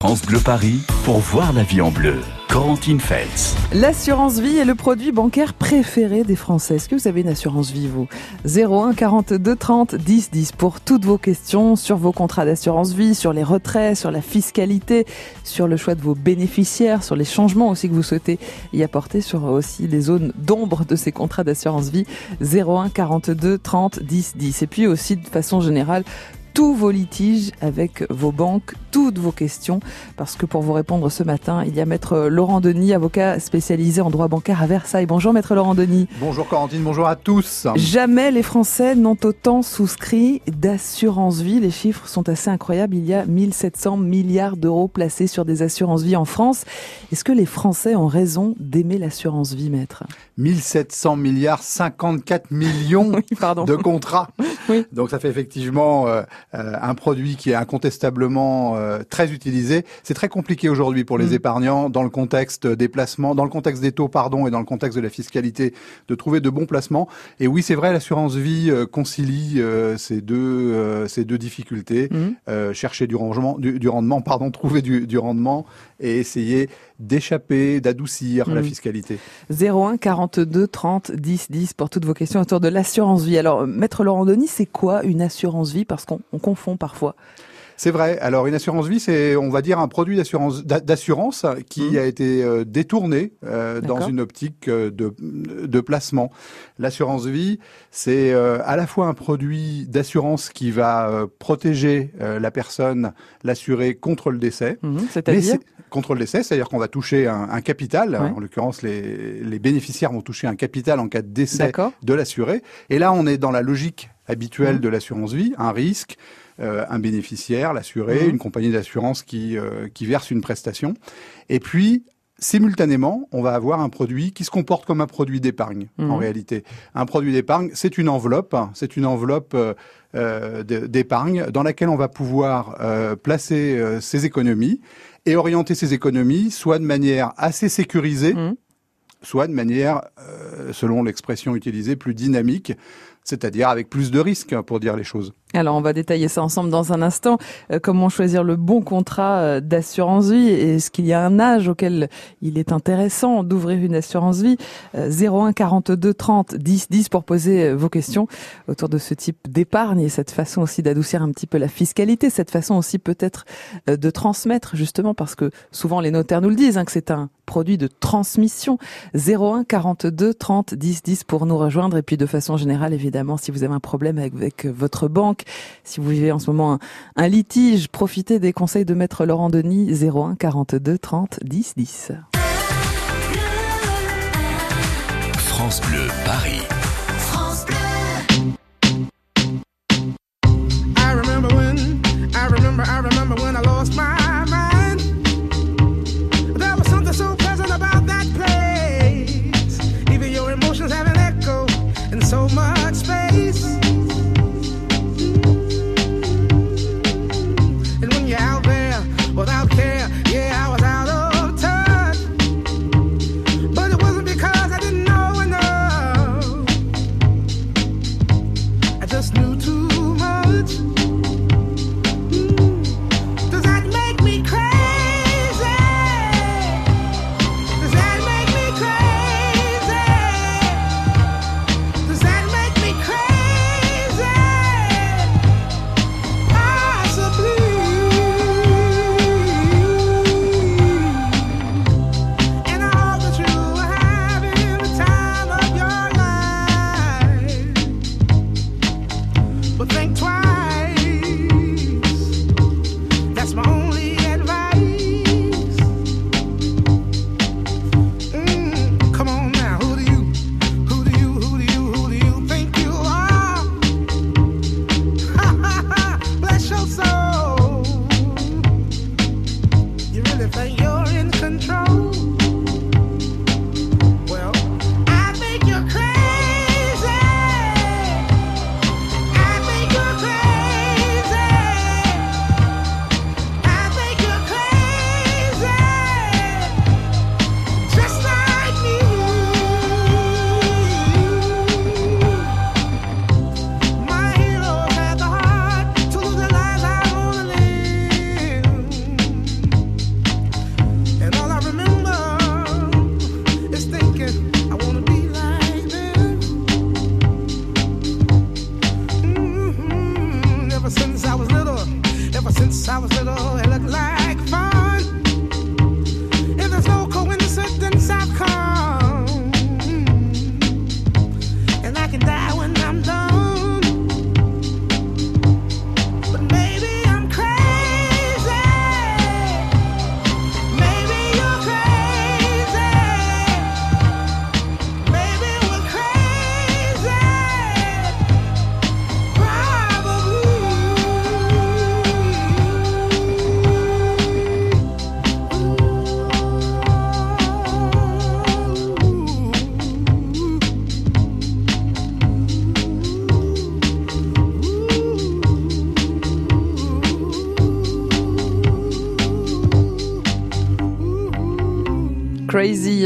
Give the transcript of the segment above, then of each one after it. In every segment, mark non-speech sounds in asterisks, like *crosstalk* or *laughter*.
France Bleu Paris pour voir la vie en bleu. Corentine Feltz. L'assurance vie est le produit bancaire préféré des Français. Est-ce que vous avez une assurance vie, vous? 01 42 30 10 10 pour toutes vos questions sur vos contrats d'assurance vie, sur les retraits, sur la fiscalité, sur le choix de vos bénéficiaires, sur les changements aussi que vous souhaitez y apporter, sur aussi les zones d'ombre de ces contrats d'assurance vie. 01 42 30 10 10. Et puis aussi de façon générale, tous vos litiges avec vos banques, toutes vos questions, parce que pour vous répondre ce matin, il y a maître Laurent Denis, avocat spécialisé en droit bancaire à Versailles. Bonjour maître Laurent Denis. Bonjour Corentine, bonjour à tous. Jamais les Français n'ont autant souscrit d'assurance vie. Les chiffres sont assez incroyables. Il y a 1700 milliards d'euros placés sur des assurances vie en France. Est-ce que les Français ont raison d'aimer l'assurance vie, maître? 1700 milliards, 54 millions *laughs* de contrats. Oui. Donc ça fait effectivement euh, euh, un produit qui est incontestablement euh, très utilisé. C'est très compliqué aujourd'hui pour les mm. épargnants dans le contexte des placements, dans le contexte des taux, pardon, et dans le contexte de la fiscalité, de trouver de bons placements. Et oui, c'est vrai, l'assurance vie euh, concilie ces deux ces deux difficultés mm. chercher du rendement, du, rendement, pardon, *laughs* trouver du, du rendement et essayer d'échapper, d'adoucir la mm. fiscalité. 01 42 30 10 10 pour toutes vos questions autour de l'assurance vie. Alors, Maître Laurent Denis, c'est quoi une assurance vie? Parce qu'on confond parfois. C'est vrai. Alors une assurance vie, c'est on va dire un produit d'assurance d'assurance qui mmh. a été euh, détourné euh, dans une optique euh, de, de placement. L'assurance vie, c'est à la fois un produit d'assurance qui va protéger la personne, l'assuré contre le décès. Mmh. C'est-à-dire contre le décès, c'est-à-dire qu'on va toucher un, un capital. En l'occurrence, les, les bénéficiaires vont toucher un capital en cas de décès de l'assuré. Et là, on est dans la logique habituelle mmh. de l'assurance vie, un risque, euh, un bénéficiaire, l'assuré, mmh. une compagnie d'assurance qui, euh, qui verse une prestation. Et puis, simultanément, on va avoir un produit qui se comporte comme un produit d'épargne, en mmh. réalité. Un produit d'épargne, c'est une enveloppe, c'est une enveloppe euh, d'épargne dans laquelle on va pouvoir placer ses économies et orienter ses économies, soit de manière assez sécurisée, mmh. soit de manière, selon l'expression utilisée, plus dynamique, c'est-à-dire avec plus de risques, pour dire les choses. Alors on va détailler ça ensemble dans un instant. Euh, comment choisir le bon contrat euh, d'assurance vie? Est-ce qu'il y a un âge auquel il est intéressant d'ouvrir une assurance vie? 01 42 30 10 10 pour poser euh, vos questions autour de ce type d'épargne et cette façon aussi d'adoucir un petit peu la fiscalité, cette façon aussi peut-être de transmettre justement parce que souvent les notaires nous le disent hein, que c'est un produit de transmission. 01 42 30 10 10 pour nous rejoindre et puis de façon générale évidemment si vous avez un problème avec votre banque si vous vivez en ce moment un, litige, profitez des conseils de Maître Laurent Denis 01 42 30 10 10. France Bleu Paris. France Bleu. I remember when, I remember, I remember when I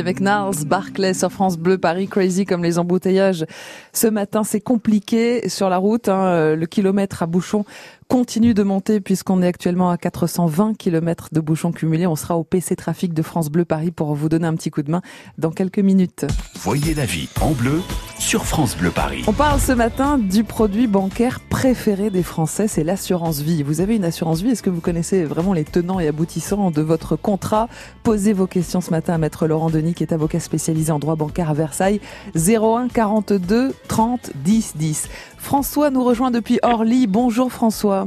avec Nars Barclay sur France Bleu Paris. Crazy comme les embouteillages. Ce matin, c'est compliqué sur la route. Hein, le kilomètre à bouchon continue de monter puisqu'on est actuellement à 420 km de bouchons cumulés. On sera au PC Trafic de France Bleu Paris pour vous donner un petit coup de main dans quelques minutes. Voyez la vie en bleu sur France Bleu Paris. On parle ce matin du produit bancaire préféré des Français, c'est l'assurance vie. Vous avez une assurance vie, est-ce que vous connaissez vraiment les tenants et aboutissants de votre contrat? Posez vos questions ce matin à Maître Laurent Denis qui est avocat spécialisé en droit bancaire à Versailles. 01 42 30 10 10. François nous rejoint depuis Orly. Bonjour François.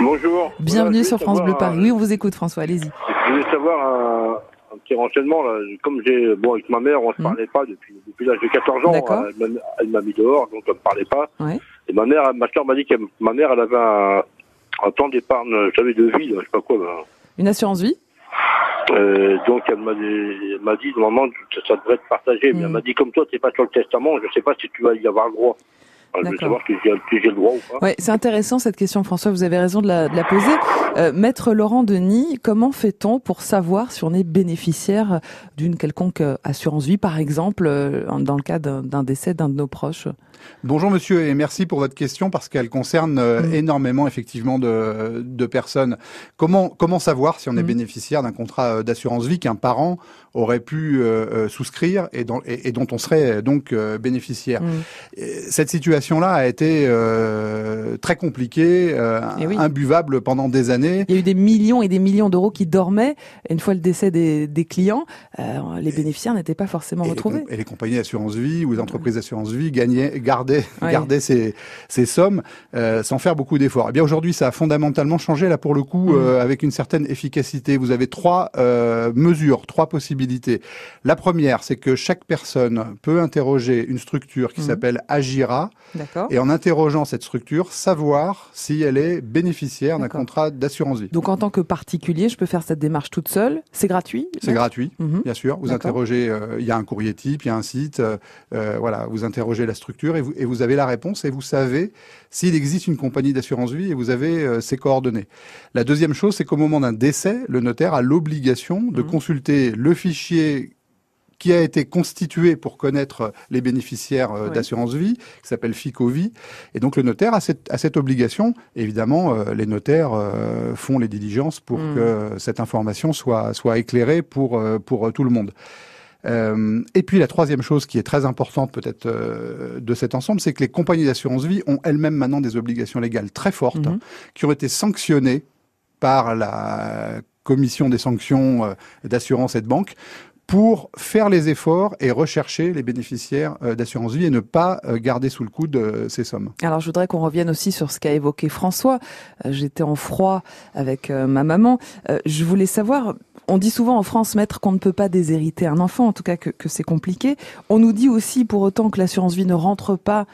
Bonjour. Bienvenue sur France Bleu Paris. Oui, on vous écoute François, allez-y. Je voulais savoir un, petit renseignement. Là. Comme j'ai, bon, avec ma mère, on ne se mmh. parlait pas depuis, depuis l'âge de 14 ans. Elle m'a mis dehors, donc on ne parlait pas. Et ma mère, ma soeur m'a dit que ma mère, elle avait un, un temps d'épargne, j'avais de vie, je sais pas quoi. Une assurance vie? Euh, donc elle m'a dit, dit normalement ça devrait être partagé, mais elle mmh. m'a dit comme toi tu n'es pas sur le testament, je ne sais pas si tu vas y avoir le droit. Je veux savoir si j'ai le droit ou pas. Ouais, c'est intéressant cette question, François. Vous avez raison de la, de la poser. Euh, Maître Laurent Denis, comment fait-on pour savoir si on est bénéficiaire d'une quelconque euh, assurance vie, par exemple, euh, dans le cas d'un décès d'un de nos proches? Bonjour monsieur et merci pour votre question parce qu'elle concerne mm. énormément effectivement de, de, personnes. Comment comment savoir si on est mm. bénéficiaire d'un contrat d'assurance vie qu'un parent aurait pu souscrire et, dont, et, dont on serait donc bénéficiaire? Mm. Cette situation là a été euh, très compliquée, euh, eh imbuvable pendant des années. Il y a eu des millions et des millions d'euros qui dormaient. une fois le décès des, clients, euh, les bénéficiaires n'étaient pas forcément retrouvés. et les compagnies d'assurance vie ou les entreprises d'assurance vie gagnaient, gardaient, gardaient ces, ces sommes sans faire beaucoup d'efforts. Eh bien aujourd'hui, ça a fondamentalement changé là pour le coup mm. avec une certaine efficacité. Vous avez trois mesures, trois possibilités. La première, c'est que chaque personne peut interroger une structure qui mm. s'appelle Agira, et en interrogeant cette structure, savoir si elle est bénéficiaire d'un contrat d'assurance vie. Donc en tant que particulier, je peux faire cette démarche toute seule. C'est gratuit C'est gratuit, mhm. bien sûr. Vous interrogez, euh, il y a un courrier type, il y a un site, euh, euh, voilà, vous interrogez la structure et vous, et vous avez la réponse et vous savez s'il existe une compagnie d'assurance vie et vous avez ses coordonnées. La deuxième chose, c'est qu'au moment d'un décès, le notaire a l'obligation de mhm. consulter le fichier qui a été constitué pour connaître les bénéficiaires euh, d'assurance vie, qui s'appelle FICOVI. Et donc le notaire a cette, a cette obligation. Évidemment, euh, les notaires euh, font les diligences pour hmm. que cette information soit, soit éclairée pour, pour tout le monde. Et puis la troisième chose qui est très importante peut-être de cet ensemble, c'est que les compagnies d'assurance vie ont elles-mêmes maintenant des obligations légales très fortes hmm. qui ont été sanctionnées par la commission des sanctions d'assurance et de banque pour faire les efforts et rechercher les bénéficiaires euh, d'assurance vie et ne pas euh, garder sous le coude euh, ces sommes. Alors je voudrais qu'on revienne aussi sur ce qu'a évoqué François. J'étais en froid avec ma maman. Je voulais savoir, on dit souvent en France, maître, qu'on ne peut pas déshériter un enfant, en tout cas que, que c'est compliqué. On nous dit aussi pour autant que l'assurance vie ne rentre pas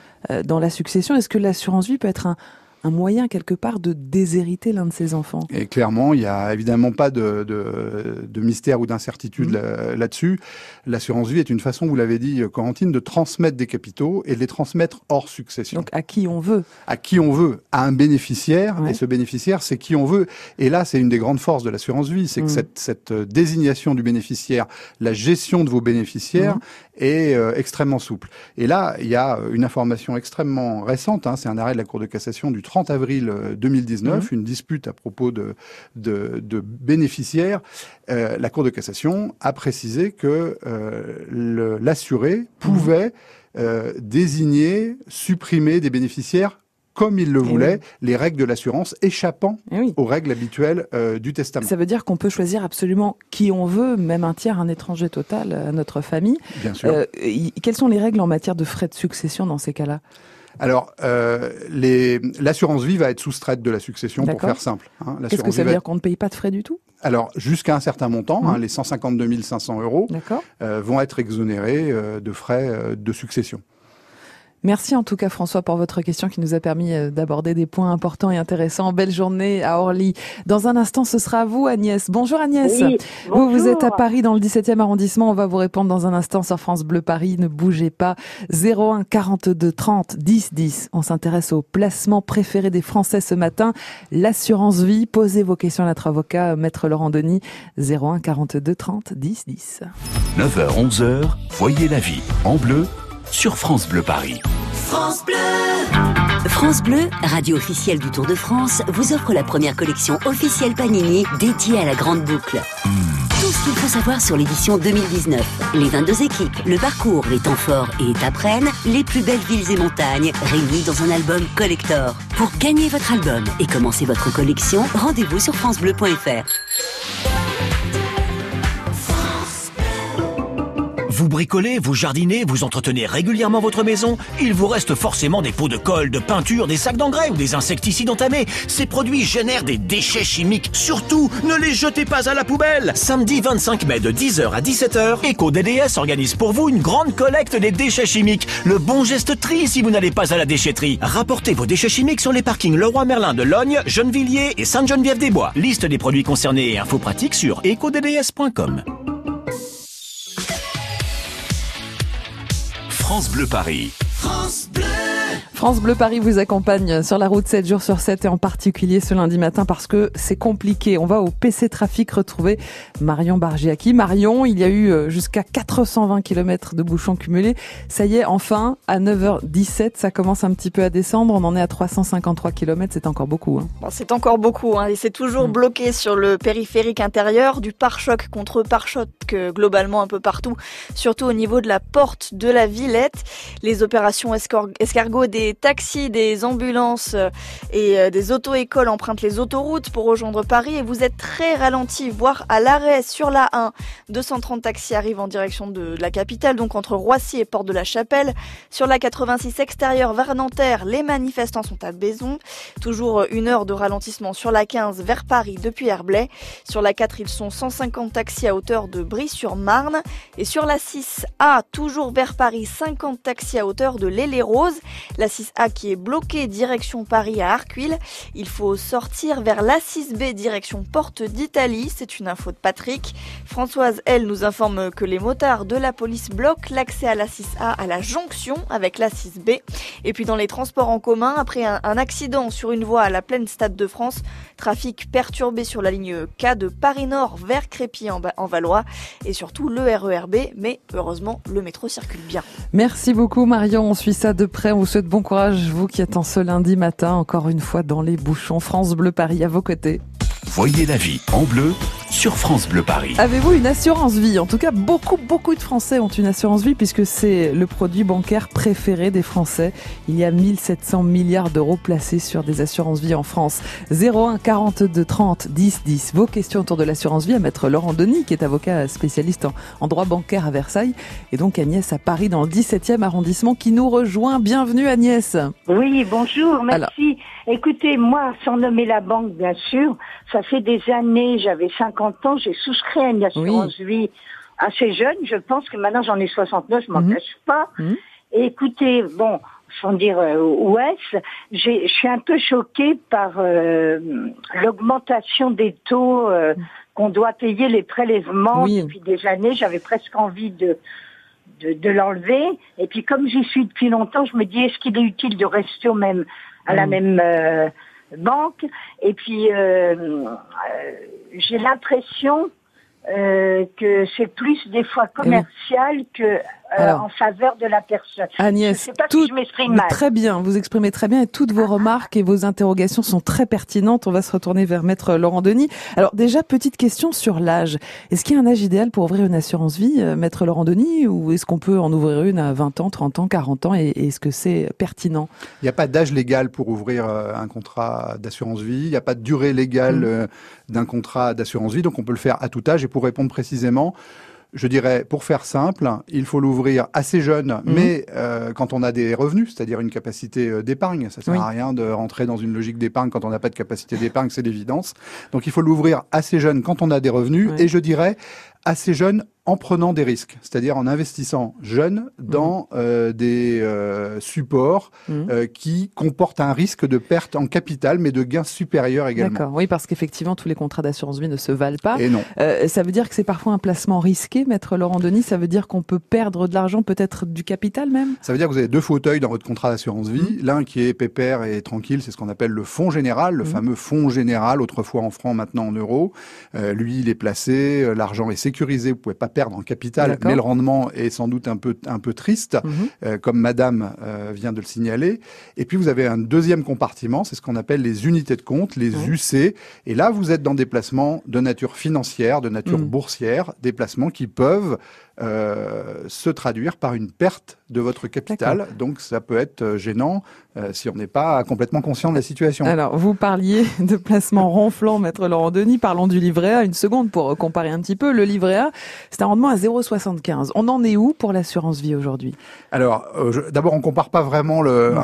dans la succession. Est-ce que l'assurance vie peut être un, un moyen quelque part de déshériter l'un de ses enfants. Et clairement, il n'y a évidemment pas de, de, de mystère ou d'incertitude mmh. là-dessus. L'assurance vie est une façon, vous l'avez dit, Corentine, de transmettre des capitaux et de les transmettre hors succession. Donc à qui on veut À qui on veut, à un bénéficiaire. Et ce bénéficiaire, c'est qui on veut. Et là, c'est une des grandes forces de l'assurance vie, c'est que mmh. cette, cette, désignation du bénéficiaire, la gestion de vos bénéficiaires mmh. est euh, extrêmement souple. Et là, il y a une information extrêmement récente. Hein, c'est un arrêt de la Cour de cassation du 30 avril 2019, euh, mhm. une dispute à propos de, de, bénéficiaires. Euh, la Cour de cassation a précisé que euh, l'assuré pouvait désigner, supprimer des bénéficiaires comme il le eh voulait, les règles de l'assurance échappant eh aux règles habituelles du testament. Ça veut dire qu'on peut choisir absolument qui on veut, même un tiers, un étranger total à notre famille. Bien sûr. quelles sont les règles en matière de frais de succession dans ces cas-là? Alors, euh, l'assurance vie va être soustraite de la succession, pour faire simple. Hein. Qu'est-ce que ça veut dire qu'on ne paye pas de frais du tout? Alors, jusqu'à un certain montant, hein, mmh. les 152 500 euros euh, vont être exonérés euh, de frais de succession. Merci en tout cas François pour votre question qui nous a permis euh, d'aborder des points importants et intéressants. Belle journée à Orly. Dans un instant, ce sera à vous Agnès. Bonjour Agnès. Vous, vous êtes à Paris dans le 17e arrondissement. On va vous répondre dans un instant sur France Bleu Paris. Ne bougez pas. 01 42 30 10 10. On s'intéresse au placement préféré des Français ce matin. L'assurance vie. Posez vos questions à notre avocat, Maître Laurent Denis. 01 42 30 10 10. 9h-11h, voyez la vie en bleu sur France Bleu Paris. France Bleu France Bleu, radio officielle du Tour de France, vous offre la première collection officielle Panini dédiée à la Grande Boucle. Tout ce qu'il faut savoir sur l'édition 2019. Les 22 équipes, le parcours, les temps forts et étapes reines, les plus belles villes et montagnes, réunis dans un album collector. Pour gagner votre album et commencer votre collection, rendez-vous sur francebleu.fr. Vous bricolez, vous jardinez, vous entretenez régulièrement votre maison, il vous reste forcément des pots de colle, de peinture, des sacs d'engrais ou des insecticides entamés. Ces produits génèrent des déchets chimiques. Surtout, ne les jetez pas à la poubelle. Samedi 25 mai de 10h à 17h, EcoDDS organise pour vous une grande collecte des déchets chimiques. Le bon geste tri si vous n'allez pas à la déchetterie. Rapportez vos déchets chimiques sur les parkings Leroy Merlin de Logne, Gennevilliers et Sainte-Geneviève-des-Bois. Liste des produits concernés et infos pratiques sur ecodds.com. France Bleu Paris. France Bleu. France Bleu Paris vous accompagne sur la route 7 jours sur 7 et en particulier ce lundi matin parce que c'est compliqué. On va au PC Trafic retrouver Marion Bargiaki. Marion, il y a eu euh, jusqu'à 420 km de bouchons cumulés. Ça y est, enfin, à 9h17, ça commence un petit peu à descendre. On en est à 353 km, c'est encore beaucoup. Hein. Bon, c'est encore beaucoup hein, et c'est toujours mm. bloqué sur le périphérique intérieur, du pare-choc contre pare-choc globalement un peu partout, surtout au niveau de la porte de la Villette. Les opérations escargot des taxis, des ambulances euh, et euh, des auto-écoles empruntent les autoroutes pour rejoindre Paris et vous êtes très ralenti, voire à l'arrêt sur la 1. 230 taxis arrivent en direction de la capitale, donc entre Roissy et Porte de la Chapelle. Sur la 86 extérieure vers Nanterre, les manifestants sont à Baison. Toujours une heure de ralentissement sur la 15 vers Paris depuis Herblay. Sur la 4, ils sont 150 taxis à hauteur de Brie-sur-Marne. Et sur la 6A, toujours vers Paris, 50 taxis à hauteur de l'Élé-Rose. La 6A qui est bloquée direction Paris à Arcueil. Il faut sortir vers la 6B direction Porte d'Italie. C'est une info de Patrick. Françoise, elle, nous informe que les motards de la police bloquent l'accès à la 6A à la jonction avec la 6B. Et puis dans les transports en commun, après un, accident sur une voie à la pleine Stade de France, trafic perturbé sur la ligne K de Paris Nord vers Crépy en, Valois et surtout le RERB. Mais heureusement, le métro circule bien. Merci beaucoup Marion. On suit ça de près. Bon courage, vous qui êtes en ce lundi matin, encore une fois dans les bouchons. France Bleu Paris à vos côtés. Voyez la vie en bleu sur France Bleu Paris. Avez-vous une assurance vie? En tout cas, beaucoup, beaucoup de Français ont une assurance vie puisque c'est le produit bancaire préféré des Français. Il y a 1700 milliards d'euros placés sur des assurances vie en France. 01 42 30 10 10. Vos questions autour de l'assurance vie à maître Laurent Denis, qui est avocat spécialiste en, droit bancaire à Versailles, et donc Agnès à Paris dans le 17e arrondissement qui nous rejoint. Bienvenue Agnès. Oui, bonjour, merci. Écoutez, moi, sans nommer la banque, bien sûr, ça fait des années, j'avais 50 ans, j'ai souscrit à une assurance vie assez jeune. Je pense que maintenant j'en ai 69, je m'en mhm. cache pas. Mhm. Et écoutez, bon, sans dire euh, où est-ce, je suis un peu choquée par euh, l'augmentation des taux euh, qu'on doit payer les prélèvements depuis des années. J'avais presque envie de de, de l'enlever. Et puis comme j'y suis depuis longtemps, je me dis est-ce qu'il est utile de rester au même à la mm. même euh, banque. Et puis, euh, euh, j'ai l'impression que c'est plus des fois commercial que euh, en faveur de la personne. Agnès, je sais pas tout, si je m'exprime mal. Très bien, vous exprimez très bien et toutes vos remarques et vos interrogations sont très pertinentes. On va se retourner vers maître Laurent Denis. Alors déjà, petite question sur l'âge. Est-ce qu'il y a un âge idéal pour ouvrir une assurance vie, euh, maître Laurent Denis, ou est-ce qu'on peut en ouvrir une à 20 ans, 30 ans, 40 ans et est-ce que c'est pertinent? Il n'y a pas d'âge légal pour ouvrir euh, un contrat d'assurance vie. Il n'y a pas de durée légale mmh. d'un contrat d'assurance vie, donc on peut le faire à tout âge. Et pour répondre précisément, je dirais, pour faire simple, il faut l'ouvrir assez jeune, mhm. mais euh, quand on a des revenus, c'est-à-dire une capacité euh, d'épargne. Ça sert à rien de rentrer dans une logique d'épargne quand on n'a pas de capacité d'épargne, c'est l'évidence. Donc il faut l'ouvrir assez jeune quand on a des revenus, et je dirais assez jeune en prenant des risques, c'est-à-dire en investissant jeune dans mhm. euh, des euh, supports mhm. euh, qui comportent un risque de perte en capital, mais de gains supérieurs également. D'accord, oui, parce qu'effectivement, tous les contrats d'assurance vie ne se valent pas. Et non. ça veut dire que c'est parfois un placement risqué, maître Laurent Denis? Ça veut dire qu'on peut perdre de l'argent, peut-être du capital même? Ça veut dire que vous avez deux fauteuils dans votre contrat d'assurance vie. Mhm. L'un qui est pépère et tranquille, c'est ce qu'on appelle le fonds général, le fameux fonds général, autrefois en francs, maintenant en euros. lui, il est placé, l'argent est sécurisé, vous pouvez pas perdre en capital, mais le rendement est sans doute un peu, un peu triste, mhm. comme Madame vient de le signaler. Et puis vous avez un deuxième compartiment, c'est ce qu'on appelle les unités de compte, les UC. Et là, vous êtes dans des placements de nature financière, de nature mhm. boursière, des placements qui peuvent euh, se traduire par une perte de votre capital. Donc ça peut être euh, gênant euh, si on n'est pas complètement conscient de la situation. Alors vous parliez de placement ronflant, maître Laurent Denis. Parlons du livret A une seconde pour comparer un petit peu. Le livret A, c'est un rendement à 0,75. On en est où pour l'assurance vie aujourd'hui? Alors d'abord on compare pas vraiment le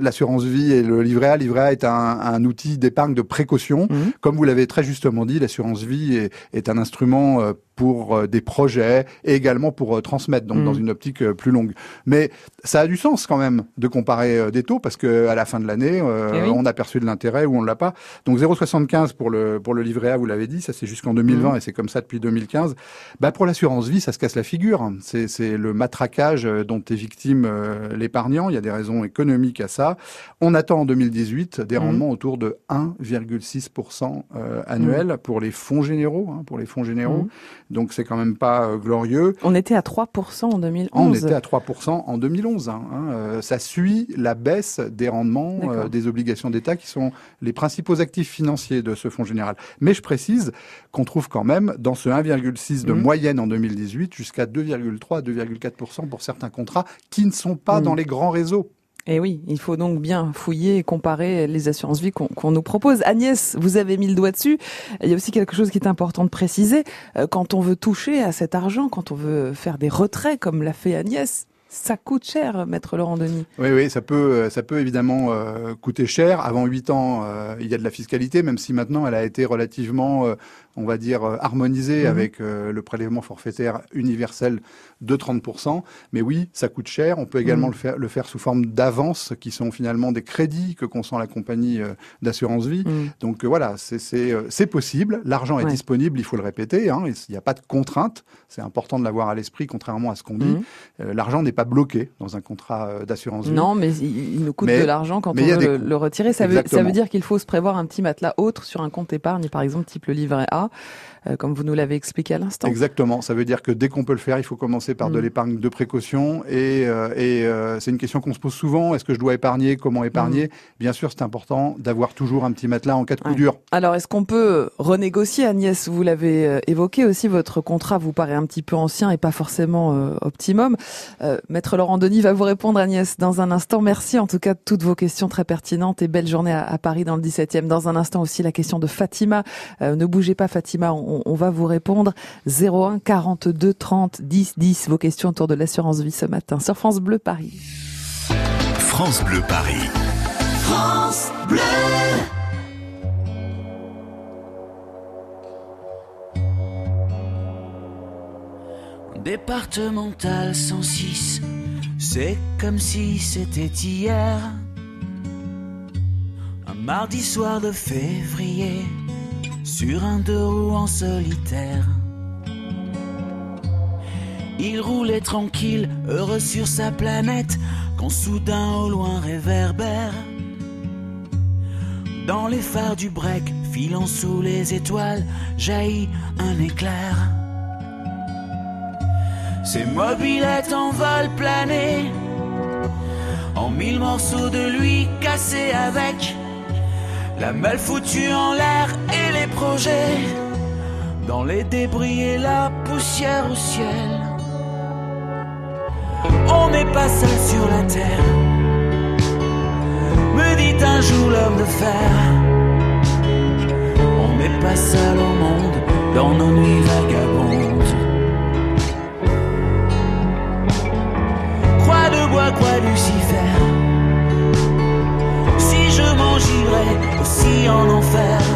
l'assurance vie et le livret A. Le livret A est un, outil d'épargne de précaution. Mmh. Comme vous l'avez très justement dit, l'assurance vie est, est un instrument pour euh, des projets et également pour euh, transmettre, donc dans mm. une optique euh, plus longue. Mais ça a du sens quand même de comparer des taux parce que à la fin de l'année, eh on a perçu de l'intérêt ou on l'a pas. Donc 0,75 pour le pour le livret A, vous l'avez dit, ça c'est jusqu'en 2020 mm. et c'est comme ça depuis 2015. Bah pour l'assurance vie, ça se casse la figure. C'est c'est le matraquage dont est victime l'épargnant. Il y a des raisons économiques à ça. On attend en 2018 des mm. rendements autour de 1,6% annuel pour les fonds généraux, hein, pour les fonds généraux. Donc c'est quand même pas euh, glorieux. On était à 3% en 2011. On était à 3% en 2011. Hein, hein, euh, ça suit la baisse des rendements euh, des obligations d'État qui sont les principaux actifs financiers de ce fonds général. Mais je précise qu'on trouve quand même dans ce 1,6 de mmh. moyenne en 2018 jusqu'à 2,3 à 2,4% pour certains contrats qui ne sont pas mmh. dans les grands réseaux. Et oui, il faut donc bien fouiller et comparer les assurances vie qu'on nous propose. Agnès, vous avez mis le doigt dessus. Il y a aussi quelque chose qui est important de préciser. Euh, quand on veut toucher à cet argent, quand on veut faire des retraits comme l'a fait Agnès, ça coûte cher, maître Laurent Denis. Oui, oui, ça peut, euh, ça peut évidemment euh, coûter cher. Avant 8 ans, il y a de la fiscalité, même si maintenant elle a été relativement on va dire, euh, harmonisé mhm. avec euh, le prélèvement forfaitaire universel de 30%. Mais oui, ça coûte cher. On peut également mhm. le, faire, le faire sous forme d'avances, qui sont finalement des crédits que consent la compagnie euh, d'assurance vie. Mhm. Donc voilà, c'est possible. L'argent est disponible, il faut le répéter. Hein, il n'y a pas de contrainte. C'est important de l'avoir à l'esprit, contrairement à ce qu'on dit. L'argent n'est pas bloqué dans un contrat d'assurance vie. Non, mais il, nous coûte de l'argent quand on veut le, retirer. Ça veut, ça veut dire qu'il faut se prévoir un petit matelas autre sur un compte épargne, par exemple, type le livret A. Euh, comme vous nous l'avez expliqué à l'instant. Exactement. Ça veut dire que dès qu'on peut le faire, il faut commencer par de mm. l'épargne de précaution. Et, euh, euh, c'est une question qu'on se pose souvent. Est-ce que je dois épargner? Comment épargner? Mm. Bien sûr, c'est important d'avoir toujours un petit matelas en cas de coup dur. Alors, est-ce qu'on peut renégocier, Agnès? Vous l'avez évoqué aussi, votre contrat vous paraît un petit peu ancien et pas forcément optimum. Maître Laurent Denis va vous répondre, Agnès, dans un instant. Merci en tout cas de toutes vos questions très pertinentes et belle journée à, Paris dans le 17e. Dans un instant aussi, la question de Fatima. ne bougez pas, Fatima on, va vous répondre 01 42 30 10 10. Vos questions autour de l'assurance vie ce matin sur France Bleu Paris. France Bleu Paris. France Bleu. Départemental 106, c'est comme si c'était hier. Un mardi soir de février sur un deux roues en solitaire. Il roulait tranquille, heureux sur sa planète, quand soudain au loin réverbère. Dans les phares du break, filant sous les étoiles, jaillit un éclair. Ses mobilettes en vol plané, en mille morceaux de lui cassés avec la malle foutue en l'air dans les débris et la poussière au ciel. On n'est pas seul sur la terre, me dit un jour l'homme de fer. On n'est pas seul au monde dans nos nuits vagabondes. Croix de bois, croix Lucifer. Si je m'en aussi en enfer.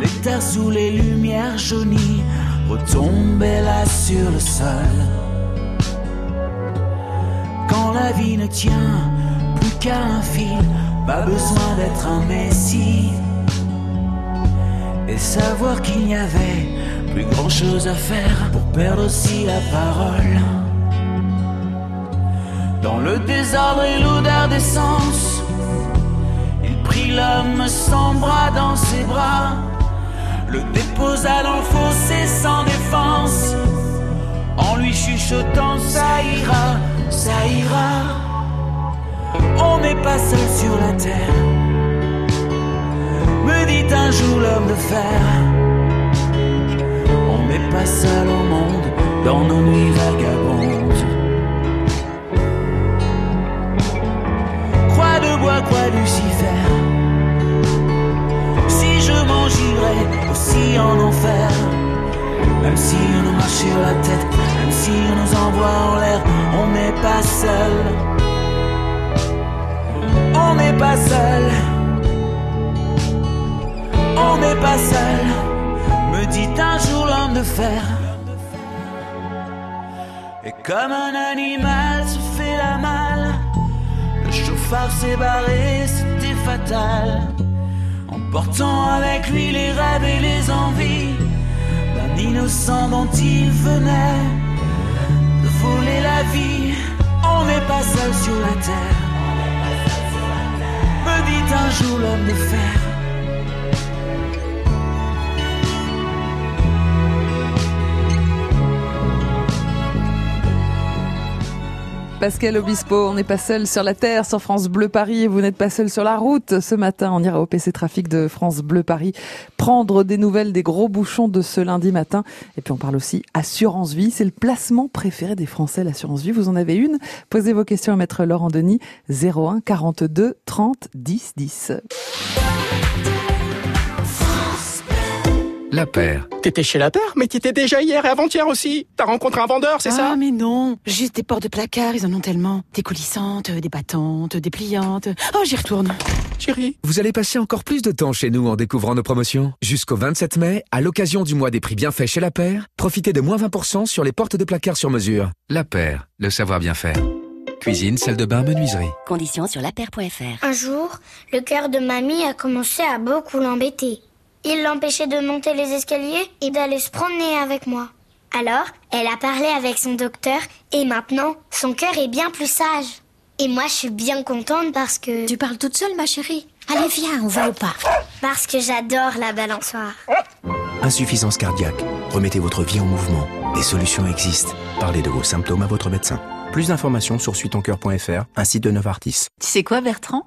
les terres sous les lumières jaunies retomber là sur le sol. Quand la vie ne tient plus qu'à un fil, pas besoin d'être un messie. Et savoir qu'il n'y avait plus grand chose à faire pour perdre aussi la parole. Dans le désordre et l'odeur d'essence, il prit l'homme sans bras dans ses bras, le déposa dans le fossé sans défense, en lui chuchotant ça ira, ça ira. On n'est pas seul sur la terre, me dit un jour l'homme de fer. On n'est pas seul au monde dans nos nuits vagabondes. bois quoi Lucifer M'en aussi en enfer. Même si on nous marche sur la tête Même si on nous envoie en l'air On n'est pas seul. On n'est pas seul. On n'est pas seul Me dit un jour l'homme de fer. Et comme un animal se fait la malle le chauffard s'est barré, c'était fatal. Emportant avec lui les rêves et les envies d'un innocent dont il venait de voler la vie. On n'est pas seul sur la terre. Me dit un jour l'homme de fer. Pascal Obispo, on n'est pas seul sur la terre, sur France Bleu Paris, et vous n'êtes pas seul sur la route. Ce matin, on ira au PC Trafic de France Bleu Paris prendre des nouvelles des gros bouchons de ce lundi matin. Et puis on parle aussi assurance vie. C'est le placement préféré des Français, l'assurance vie. Vous en avez une? Posez vos questions à Maître Laurent Denis, 01 42 30 10 10. La Paire. T'étais chez La Paire Mais t'étais déjà hier et avant-hier aussi. T'as rencontré un vendeur, c'est ça Ah mais non, juste des portes de placard, ils en ont tellement. Des coulissantes, des battantes, des pliantes. Oh, j'y retourne. Chérie. Vous allez passer encore plus de temps chez nous en découvrant nos promotions. Jusqu'au 27 mai, à l'occasion du mois des prix bien faits chez La Paire, profitez de moins 20% sur les portes de placard sur mesure. La Paire, le savoir bien faire. Cuisine, salle de bain, menuiserie. Conditions sur lapaire.fr. Un jour, le cœur de mamie a commencé à beaucoup l'embêter. Il l'empêchait de monter les escaliers et d'aller se promener avec moi. Alors, elle a parlé avec son docteur et maintenant, son cœur est bien plus sage. Et moi, je suis bien contente parce que... Tu parles toute seule, ma chérie Allez, viens, on va au parc. Parce que j'adore la balançoire. Insuffisance cardiaque. Remettez votre vie en mouvement. Des solutions existent. Parlez de vos symptômes à votre médecin. Plus d'informations sur suitoncoeur.fr, un site de Novartis. Tu sais quoi, Bertrand?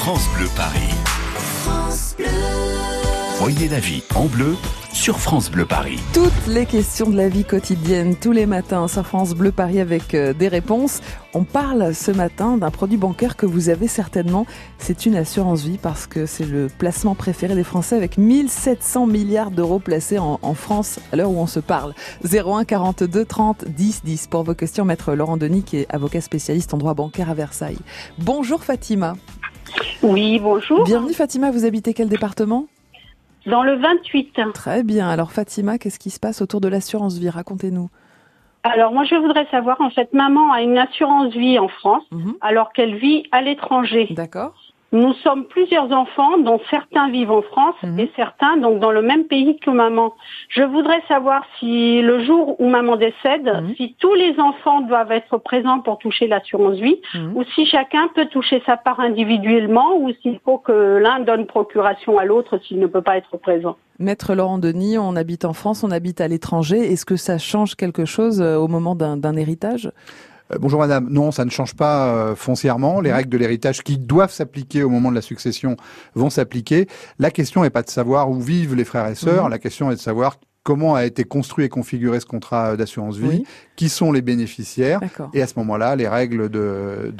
France Bleu Paris. France Bleu. Voyez la vie en bleu sur France Bleu Paris. Toutes les questions de la vie quotidienne, tous les matins sur France Bleu Paris avec euh, des réponses. On parle ce matin d'un produit bancaire que vous avez certainement. C'est une assurance vie parce que c'est le placement préféré des Français avec 1700 milliards d'euros placés en, France à l'heure où on se parle. 01 42 30 10 10 pour vos questions. Maître Laurent Denis qui est avocat spécialiste en droit bancaire à Versailles. Bonjour Fatima. Oui, bonjour. Bienvenue Fatima, vous habitez quel département? Dans le 28. Très bien. Alors Fatima, qu'est-ce qui se passe autour de l'assurance vie? Racontez-nous. Alors moi je voudrais savoir, en fait, maman a une assurance vie en France mhm. alors qu'elle vit à l'étranger. D'accord. Nous sommes plusieurs enfants, dont certains vivent en France mhm. et certains donc dans le même pays que maman. Je voudrais savoir si le jour où maman décède, mhm. si tous les enfants doivent être présents pour toucher l'assurance vie, mhm. ou si chacun peut toucher sa part individuellement, ou s'il faut que l'un donne procuration à l'autre s'il ne peut pas être présent. Maître Laurent Denis, on habite en France, on habite à l'étranger. Est-ce que ça change quelque chose euh, au moment d'un héritage? Bonjour madame, non, ça ne change pas foncièrement. Les règles de l'héritage qui doivent s'appliquer au moment de la succession vont s'appliquer. La question n'est pas de savoir où vivent les frères et sœurs, mhm. la question est de savoir comment a été construit et configuré ce contrat d'assurance vie, qui sont les bénéficiaires, et à ce moment-là, les règles de,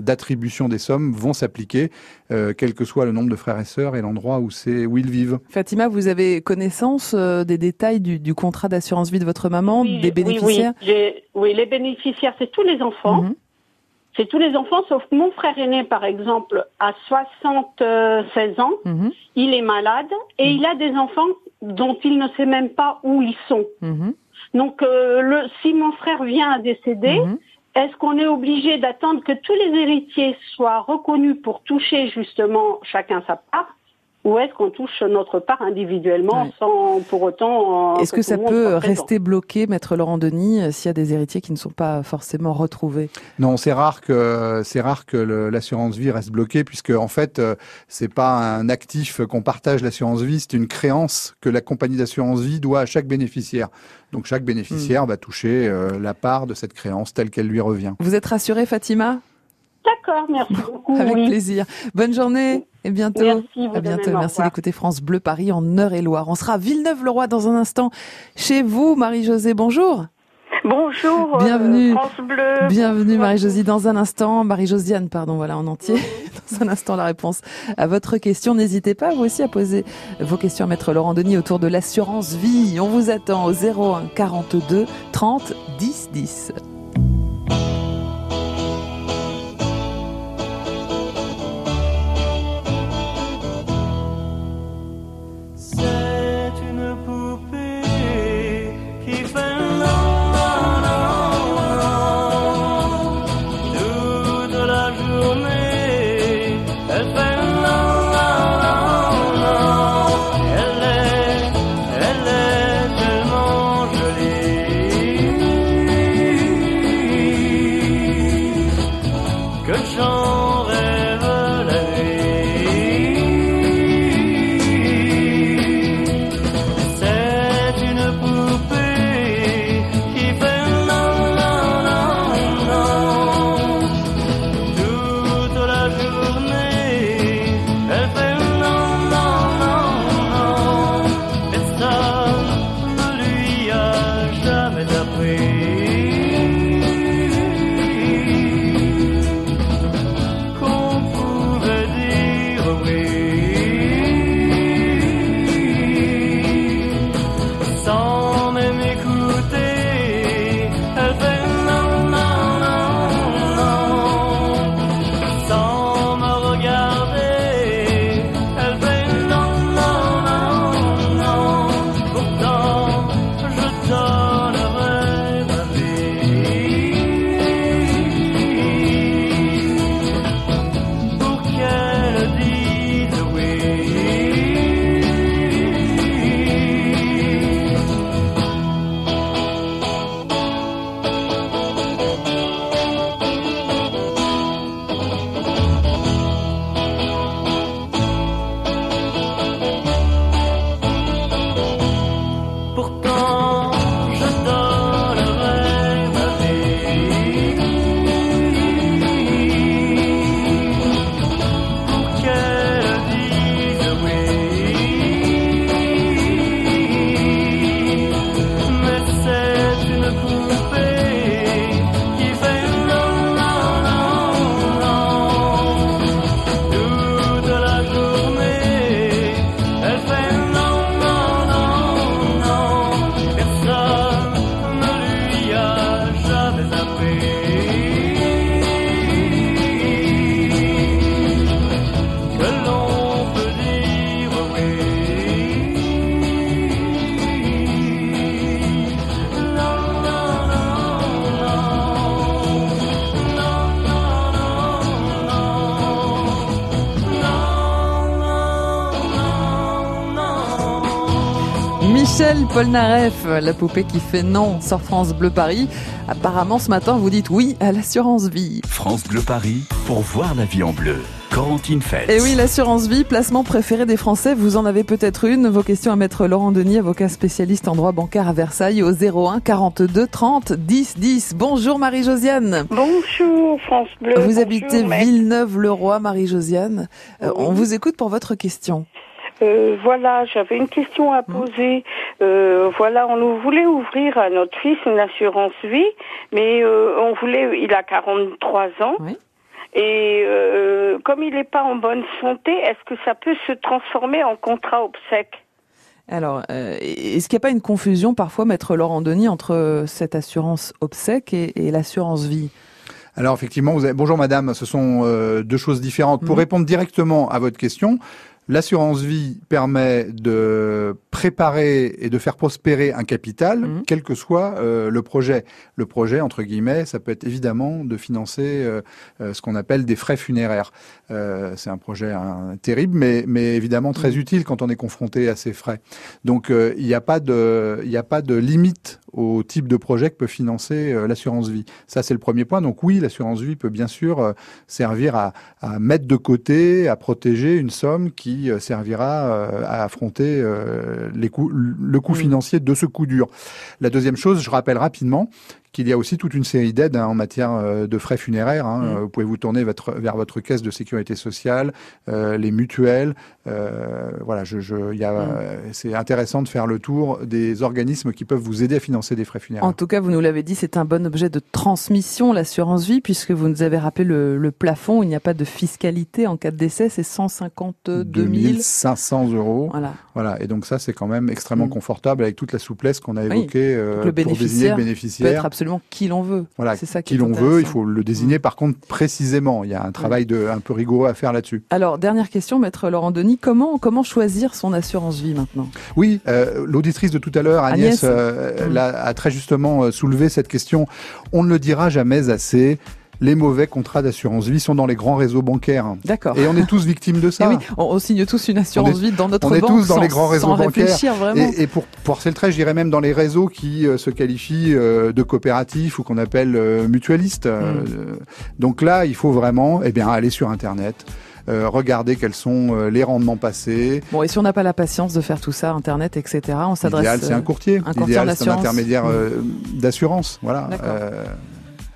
d'attribution des sommes vont s'appliquer, euh, quel que soit le nombre de frères et sœurs et l'endroit où c'est où ils vivent. Fatima, vous avez connaissance euh, des détails du, contrat d'assurance vie de votre maman, des bénéficiaires? Oui, les bénéficiaires, c'est tous les enfants. Mhm. C'est tous les enfants, sauf mon frère aîné, par exemple, à 76 ans. Mhm. Il est malade et il a des enfants dont il ne sait même pas où ils sont. Mhm. Donc, euh, le, si mon frère vient à décéder, mhm. est-ce qu'on est obligé d'attendre que tous les héritiers soient reconnus pour toucher justement chacun sa part ou est-ce qu'on touche notre part individuellement sans pour autant... Euh, est-ce que, ça peut rester bloqué, Maître Laurent Denis, euh, s'il y a des héritiers qui ne sont pas forcément retrouvés? Non, c'est rare que c'est rare que l'assurance vie reste bloquée, puisque en fait, euh, c'est pas un actif qu'on partage l'assurance vie, c'est une créance que la compagnie d'assurance vie doit à chaque bénéficiaire. Donc chaque bénéficiaire hmm. va toucher la part de cette créance telle qu'elle lui revient. Vous êtes rassurée, Fatima? D'accord, merci *laughs* beaucoup. Avec plaisir. Bonne journée et bientôt. Merci, à bientôt. merci d'écouter France Bleu Paris en Eure-et-Loire. On sera à Villeneuve-le-Roi dans un instant. Chez vous, Marie-Josée, bonjour. Bonjour. Euh, Bienvenue. France Bleu. Bienvenue Marie-Josie dans un instant. Marie-Josiane, pardon, voilà en entier. *laughs* Dans un instant la réponse à votre question. N'hésitez pas vous aussi à poser vos questions à Maître Laurent Denis autour de l'assurance vie. On vous attend au 01 42 30 10 10. Paul Naref, la poupée qui fait non sur France Bleu Paris. Apparemment, ce matin, vous dites oui à l'assurance vie. France Bleu Paris, pour voir la vie en bleu. Corentine Feltz. Et oui, l'assurance vie, placement préféré des Français, vous en avez peut-être une. Vos questions à mettre Laurent Denis, avocat spécialiste en droit bancaire à Versailles, au 01 42 30 10 10. Bonjour Marie-Josiane. Bonjour France Bleu. Vous habitez Villeneuve-le-Roi, Marie-Josiane. Euh, on vous écoute pour votre question. Euh, voilà, j'avais une question à mmh. poser. Euh, voilà, on nous voulait ouvrir à notre fils une assurance vie, mais euh, on voulait, il a 43 ans. Et euh, comme il n'est pas en bonne santé, est-ce que ça peut se transformer en contrat obsèque? Alors, est-ce qu'il n'y a pas une confusion parfois, Maître Laurent Denis, entre cette assurance obsèque et, l'assurance vie? Alors effectivement, vous avez... bonjour madame, ce sont deux choses différentes. Pour mmh. répondre directement à votre question, L'assurance vie permet de préparer et de faire prospérer un capital, mhm. quel que soit euh, le projet. Le projet, entre guillemets, ça peut être évidemment de financer euh, euh, ce qu'on appelle des frais funéraires. c'est un projet hein, terrible, mais, mais évidemment très mhm. utile quand on est confronté à ces frais. Donc il n'y a pas de, a pas de limite au type de projet que peut financer l'assurance vie. Ça, c'est le premier point. Donc oui, l'assurance vie peut bien sûr servir à, à mettre de côté, à protéger une somme qui euh, servira euh, à affronter euh, les coûts, le coût financier de ce coup dur. La deuxième chose, je rappelle rapidement qu'il y a aussi toute une série d'aides hein, en matière euh, de frais funéraires. Hein. Mm. Vous pouvez vous tourner votre, vers votre caisse de sécurité sociale, euh, les mutuelles. Euh, voilà, je, je, mm. c'est intéressant de faire le tour des organismes qui peuvent vous aider à financer des frais funéraires. En tout cas, vous nous l'avez dit, c'est un bon objet de transmission, l'assurance vie, puisque vous nous avez rappelé le, le plafond. Il n'y a pas de fiscalité en cas de décès, c'est 152 500 euros. Voilà. Voilà. Et donc ça, c'est quand même extrêmement mm. confortable avec toute la souplesse qu'on a évoquée euh, pour désigner le bénéficiaire absolument qui l'on veut. Voilà, c'est ça qui, l'on veut. Il faut le désigner par contre précisément. Il y a un travail de, un peu rigoureux à faire là-dessus. Alors dernière question, maître Laurent Denis, comment comment choisir son assurance vie maintenant? Oui, euh, l'auditrice de tout à l'heure, Agnès, euh, a très justement soulevé cette question. On ne le dira jamais assez les mauvais contrats d'assurance vie sont dans les grands réseaux bancaires. D'accord. Et on est tous victimes de ça. *laughs* oui, on, signe tous une assurance vie dans notre banque. On est tous dans les grands réseaux bancaires. Vraiment. Et, pour forcer le trait, je dirais même dans les réseaux qui euh, se qualifient euh, de coopératifs ou qu'on appelle euh, mutualistes. Hmm. donc là, il faut vraiment eh bien, aller sur Internet. regarder quels sont les rendements passés. Bon, et si on n'a pas la patience de faire tout ça, Internet, etc., on s'adresse. L'idéal, c'est un courtier. L'idéal, c'est un intermédiaire hmm. d'assurance. Voilà.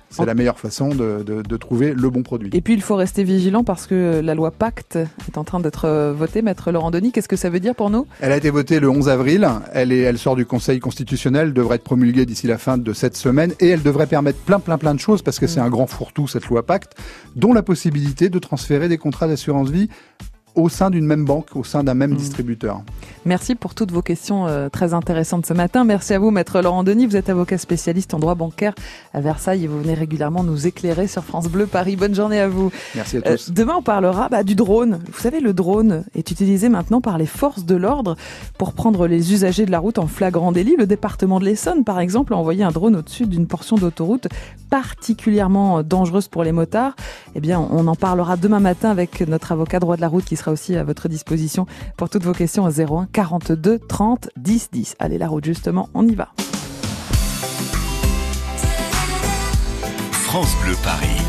C'est la meilleure façon de, de, de, trouver le bon produit. Et puis il faut rester vigilant parce que la loi Pacte est en train d'être euh, votée. Maître Laurent Denis, qu'est-ce que ça veut dire pour nous? Elle a été votée le 11 avril. Elle, est, elle sort du Conseil constitutionnel, devrait être promulguée d'ici la fin de cette semaine et elle devrait permettre plein plein plein de choses parce que c'est mm. un grand fourre-tout cette loi Pacte, dont la possibilité de transférer des contrats d'assurance vie au sein d'une même banque, au sein d'un même mmh. distributeur. Merci pour toutes vos questions euh, très intéressantes ce matin. Merci à vous, Maître Laurent Denis. Vous êtes avocat spécialiste en droit bancaire à Versailles et vous venez régulièrement nous éclairer sur France Bleu Paris. Bonne journée à vous. Merci à tous. Euh, demain, on parlera bah, du drone. Vous savez, le drone est utilisé maintenant par les forces de l'ordre pour prendre les usagers de la route en flagrant délit. Le département de l'Essonne, par exemple, a envoyé un drone au-dessus d'une portion d'autoroute particulièrement dangereuse pour les motards. Eh bien, on en parlera demain matin avec notre avocat droit de la route qui sera aussi à votre disposition pour toutes vos questions à 01 42 30 10 10. Allez, la route justement, on y va. France Bleu Paris.